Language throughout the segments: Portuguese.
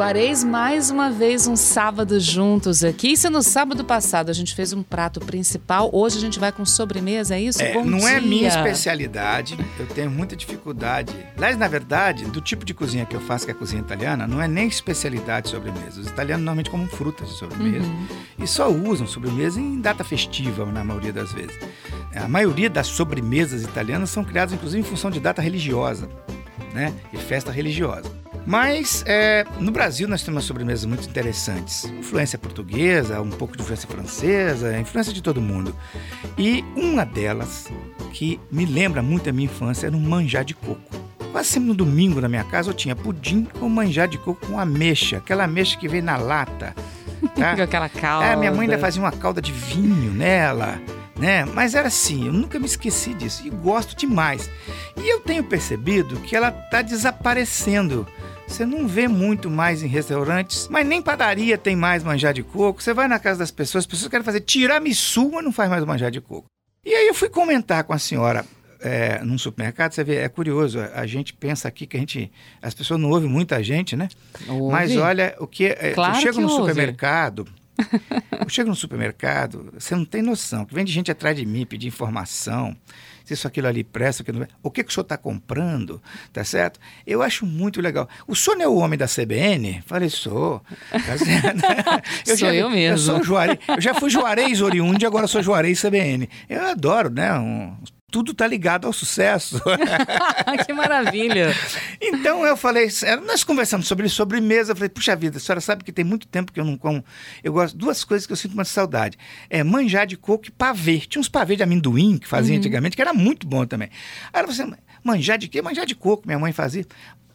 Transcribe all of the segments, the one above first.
Juarez, mais uma vez um sábado juntos aqui. Se no sábado passado a gente fez um prato principal, hoje a gente vai com sobremesa, é isso? É, Bom não dia. é minha especialidade, eu tenho muita dificuldade. Aliás, na verdade, do tipo de cozinha que eu faço, que é a cozinha italiana, não é nem especialidade sobremesa. Os italianos normalmente comem frutas de sobremesa Uhum. e só usam sobremesa em data festiva, na maioria das vezes. A maioria das sobremesas italianas são criadas, inclusive, em função de data religiosa, né? E festa religiosa. Mas é, no Brasil nós temos sobremesas muito interessantes. Influência portuguesa, um pouco de influência francesa, influência de todo mundo. E uma delas, que me lembra muito a minha infância, era um manjar de coco. Quase sempre no domingo na minha casa eu tinha pudim com manjar de coco com ameixa, aquela ameixa que vem na lata. Tá? Com aquela calda. É, minha mãe ainda fazia uma calda de vinho nela, né? Mas era assim, eu nunca me esqueci disso e gosto demais. E eu tenho percebido que ela está desaparecendo. Você não vê muito mais em restaurantes, mas nem padaria tem mais manjar de coco. Você vai na casa das pessoas, as pessoas querem fazer tiramisu, mas não faz mais manjar de coco. E aí eu fui comentar com a senhora é, num supermercado, você vê, é curioso, a, gente pensa aqui que a gente, as pessoas não ouvem muita gente, né? Ouve. Mas olha, o que é, Claro eu chego que no ouve. supermercado, eu chego no supermercado, você não tem noção, que vem de gente atrás de mim pedir informação, se isso aquilo ali presta, aquilo é. o que, que o senhor está comprando, tá certo? Eu acho muito legal. O senhor não é o homem da CBN? Falei, sou. Tá certo? Sou eu mesmo. Eu sou eu já fui Juarez oriundo e agora sou Juarez CBN. Eu adoro, né? Um- tudo tá ligado ao sucesso. que maravilha. Então eu falei, nós conversamos sobre sobremesa, eu falei, puxa vida, a senhora sabe que tem muito tempo que eu não como. Eu gosto duas coisas que eu sinto uma saudade. É manjar de coco e pavê. Tinha uns pavê de amendoim que fazia antigamente, que era muito bom também. Aí ela falou assim, manjar de quê? Manjar de coco, minha mãe fazia.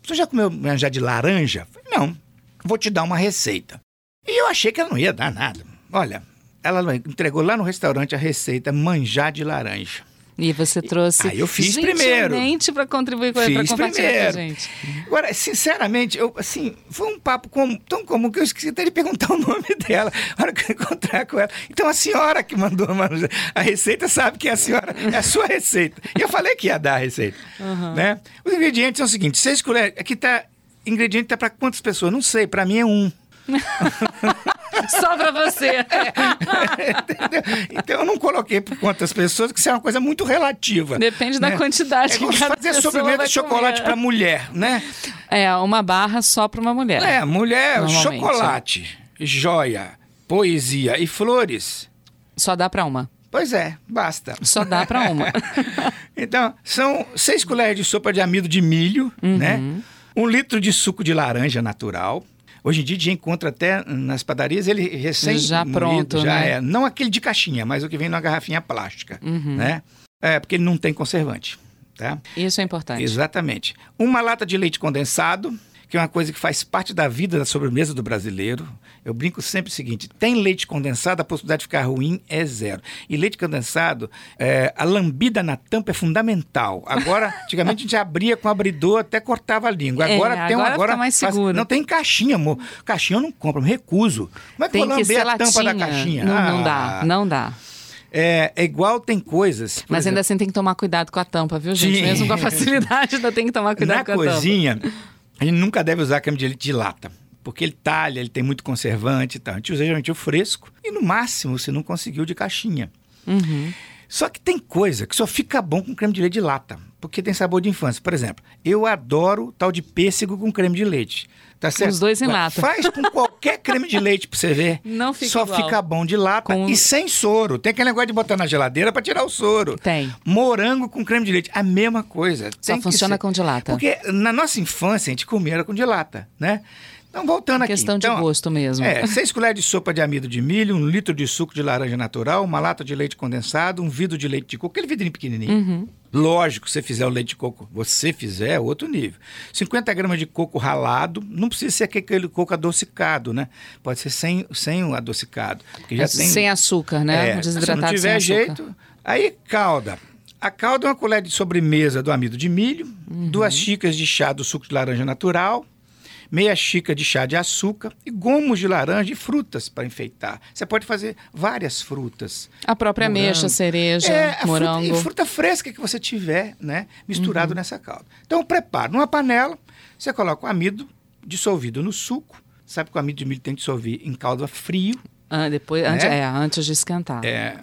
Você já comeu manjar de laranja? Falei, não, vou te dar uma receita. E eu achei que ela não ia dar nada. Olha, ela entregou lá no restaurante a receita manjar de laranja. E você trouxe Aí eu fiz primeiro. para contribuir com para Fiz compartilhar com a primeiro. gente. Agora, sinceramente, eu, assim, foi um papo com- tão comum que eu esqueci até de perguntar o nome dela na hora que eu encontrar com ela. Então, a senhora que mandou a, receita sabe que é a senhora, é a sua receita. E eu falei que ia dar a receita. Né? Os ingredientes são os seguintes: seis colheres. Aqui tá. Ingrediente tá para quantas pessoas? Não sei, para mim é um. Só para você. Entendeu? Então eu não coloquei por quantas pessoas, que isso é uma coisa muito relativa. Depende da né? quantidade É que cada fazer sobremesa de chocolate para mulher, né? É, uma barra só para uma mulher. É, mulher, chocolate, joia, poesia e flores. Só dá para uma. Pois é, basta. Só dá para uma. Então, são seis colheres de sopa de amido de milho, Uhum. né? Um litro de suco de laranja natural. Hoje em dia a gente encontra até nas padarias ele recém Já pronto, já né? é. Não aquele de caixinha, mas o que vem numa garrafinha plástica, Uhum. né? É, porque ele não tem conservante, tá? Isso é importante. Exatamente. Uma lata de leite condensado, que é uma coisa que faz parte da vida da sobremesa do brasileiro. Eu brinco sempre o seguinte: tem leite condensado, a possibilidade de ficar ruim é zero. E leite condensado, é, a lambida na tampa é fundamental. Agora, antigamente a gente abria com abridor, até cortava a língua. É, Agora tem um agora agora mais faz- seguro. Não tem caixinha, amor. Caixinha eu não compro, eu me recuso. Como é que eu Tem vou que lamber a latinha. tampa da caixinha? Não, não Ah, dá, não dá. É, é igual tem coisas. Mas ainda exemplo, assim tem que tomar cuidado com a tampa, viu, gente? Sim. Mesmo com a facilidade, ainda tem que tomar cuidado Na com a tampa. cozinha, a gente nunca deve usar creme de leite de lata. Porque ele talha, ele tem muito conservante e tal. A gente usa geralmente o fresco e no máximo, se não conseguiu, de caixinha. Uhum. Só que tem coisa que só fica bom com creme de leite de lata, porque tem sabor de infância. Por exemplo, eu adoro tal de pêssego com creme de leite. Tá certo? Os dois em lata. Faz com qualquer creme de leite pra você ver. Não fica Só igual. fica bom de lata Com- e sem soro. Tem aquele negócio de botar na geladeira pra tirar o soro. Tem. Morango com creme de leite, a mesma coisa. Só Tem funciona ser. com de lata. Porque na nossa infância a gente comia era com de lata, né? Então, voltando aqui. Questão de Então, gosto mesmo. É, seis colheres de sopa de amido de milho, um litro de suco de laranja natural, uma lata de leite condensado, um vidro de leite de coco, aquele vidrinho pequenininho. Uhum. Lógico, se você fizer o leite de coco, você fizer, é outro nível. 50 gramas de coco ralado, não precisa ser aquele coco adocicado, né? Pode ser sem, sem o adocicado. Porque já tem, Sem açúcar, né? é, Um se não desidratado tiver sem açúcar. jeito, aí calda. A calda é uma colher de sobremesa do amido de milho, Uhum. duas xícaras de chá do suco de laranja natural, meia xícara de chá de açúcar e gomos de laranja e frutas para enfeitar. Você pode fazer várias frutas. A própria Morango. ameixa, cereja, É, morango. Fruta, e fruta fresca que você tiver, né? Misturado nessa calda. Então, prepara. Numa panela, você coloca o amido dissolvido no suco. Sabe que o amido de milho tem que dissolver em calda frio. Ah, depois, antes, Né? é, antes de esquentar. É.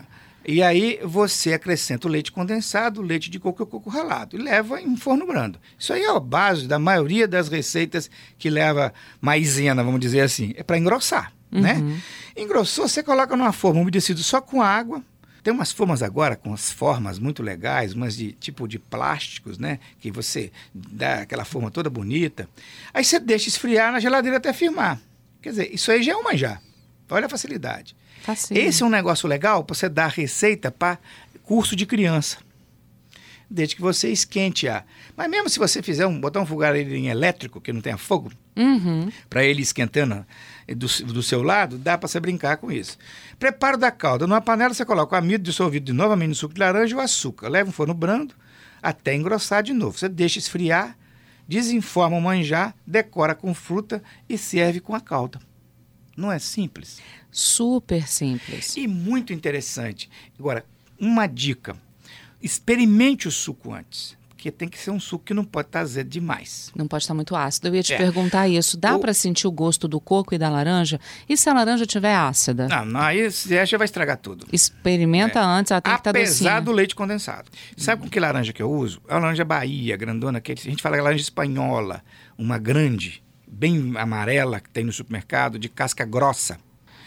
E aí você acrescenta o leite condensado, o leite de coco e o coco ralado e leva em forno brando. Isso aí é a base da maioria das receitas que leva maisena, vamos dizer assim. É para engrossar, né? Engrossou, você coloca numa forma umedecida só com água. Tem umas formas agora com as formas muito legais, umas de tipo de plásticos, né? Que você dá aquela forma toda bonita. Aí você deixa esfriar na geladeira até firmar. Quer dizer, isso aí já é um manjar. Olha a facilidade. Facinho. Esse é um negócio legal para você dar receita para curso de criança. Desde que você esquente a. Mas mesmo se você fizer um botar um fogareirinho elétrico que não tenha fogo, Uhum. para ele esquentando do, do seu lado, dá para você brincar com isso. Preparo da calda. Numa panela você coloca o amido dissolvido de novamente no suco de laranja e o açúcar. Leva um forno brando até engrossar de novo. Você deixa esfriar, desenforma o manjar, decora com fruta e serve com a calda. Não é simples? Super simples. E muito interessante. Agora, uma dica: experimente o suco antes. Porque tem que ser um suco que não pode estar azedo demais. Não pode estar muito ácido. Eu ia te É. perguntar isso. Dá O- para sentir o gosto do coco e da laranja? E se a laranja estiver ácida? Não, não aí você já vai estragar tudo. Experimenta antes, ela tem que É. Apesar do leite condensado. Sabe com que laranja que eu uso? A laranja Bahia, grandona, que a gente fala laranja espanhola, uma grande, bem amarela que tem no supermercado, de casca grossa.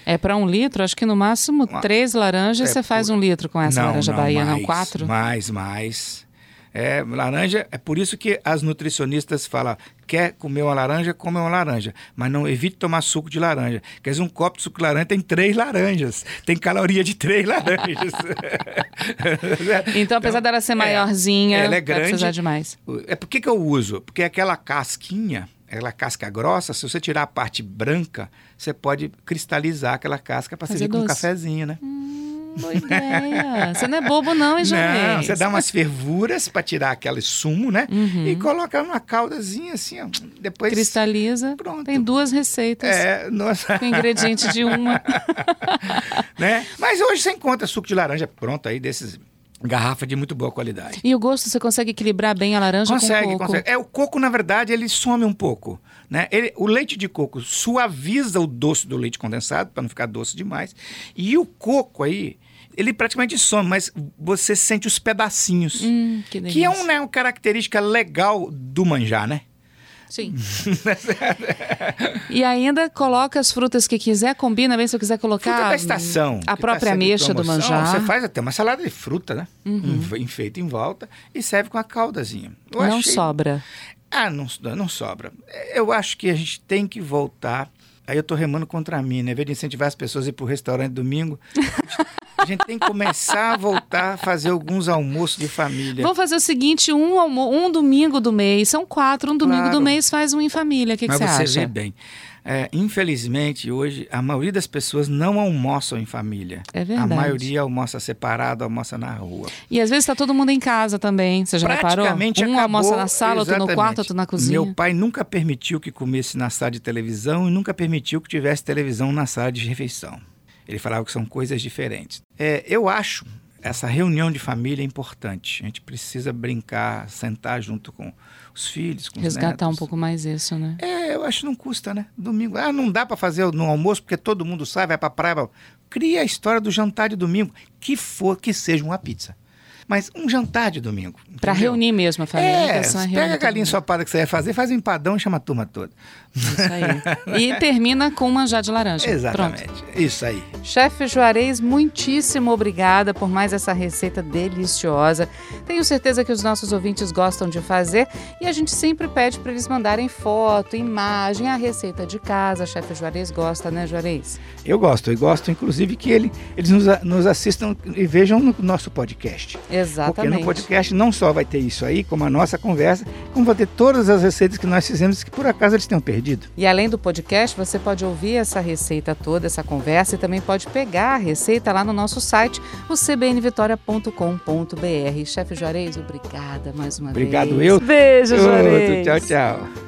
É para um litro, acho que no máximo três laranjas É, você faz por- um litro com essa laranja Bahia, não? mais, Quatro? Mais, mais. É, laranja, é por isso que as nutricionistas falam, quer comer uma laranja, come uma laranja, mas não evite tomar suco de laranja. Quer dizer, um copo de suco de laranja tem três laranjas, tem caloria de três laranjas. Então, apesar dela ser maiorzinha, ela é vai precisar grande. de mais. É por que, que eu uso? Porque aquela casquinha, aquela casca grossa, se você tirar a parte branca, você pode cristalizar aquela casca para servir com um doce. cafezinho, né? Boa ideia. Você não é bobo não, hein, Juarez? Não, você dá umas fervuras para tirar aquele sumo, né? Uhum. E coloca numa caldazinha assim, ó. Depois. Cristaliza. Pronto. Tem duas receitas. É, nossa. Com ingrediente de uma. né? Mas hoje você encontra suco de laranja pronto aí, desses garrafa de muito boa qualidade. E o gosto, você consegue equilibrar bem a laranja Consegue, com o coco? consegue. É, o coco, na verdade, ele some um pouco. Né? Ele- o leite de coco suaviza o doce do leite condensado, para não ficar doce demais. E o coco aí, ele praticamente some, mas você sente os pedacinhos. Hum, que que é um, né, uma característica legal do manjar, né? Sim. e ainda coloca as frutas que quiser, combina bem se eu quiser colocar Fruta da estação. a tá própria em ameixa do manjar. Uhum. Você faz até uma salada de fruta, né? Enf- Enfeita em volta e serve com a caldazinha. Eu Não achei- sobra. Ah, não, não sobra. Eu acho que a gente tem que voltar. Aí eu tô remando contra mim, né? Em vez de incentivar as pessoas a ir pro restaurante domingo, a gente tem que começar a voltar a fazer alguns almoços de família. Vamos fazer o seguinte: um, um domingo do mês, são quatro, um domingo Claro. do mês faz um em família. O que, que Mas você você acha? vê bem. É, infelizmente, hoje, a maioria das pessoas não almoçam em família. É verdade. A maioria almoça separado, almoça na rua. E às vezes está todo mundo em casa também. Você já reparou? Praticamente Um acabou, almoça na sala, outro no quarto, outro na cozinha. Meu pai nunca permitiu que comesse na sala de televisão e nunca permitiu que tivesse televisão na sala de refeição. Ele falava que são coisas diferentes. É, eu acho essa reunião de família importante. A gente precisa brincar, sentar junto com os filhos, com os Resgatar um pouco mais isso, né? É, eu acho que não custa, né? Domingo. Ah, não dá para fazer no almoço porque todo mundo sai, vai para praia. Cria a história do jantar de domingo, que for que seja uma pizza. Mas um jantar de domingo. Para reunir mesmo a família. É, intenção é pega reunir a galinha ensopada que você vai fazer, faz um empadão e chama a turma toda. Isso aí. E termina com um manjar de laranja. Pronto. Exatamente. Isso aí. Chefe Juarez, muitíssimo obrigada por mais essa receita deliciosa. Tenho certeza que os nossos ouvintes gostam de fazer e a gente sempre pede para eles mandarem foto, imagem, a receita de casa. Chefe Juarez gosta, né, Juarez? Eu gosto, eu gosto, inclusive, que ele, eles nos, a- nos assistam e vejam no nosso podcast. Porque Exatamente. no podcast não só vai ter isso aí, como a nossa conversa, como vai ter todas as receitas que nós fizemos que por acaso eles tenham perdido. E além do podcast, você pode ouvir essa receita toda, essa conversa e também pode pegar a receita lá no nosso site, o cbnvitoria.com.br. Chefe Juarez, obrigada mais uma Obrigado, vez. eu. Beijo, Juarez. Tchau, tchau.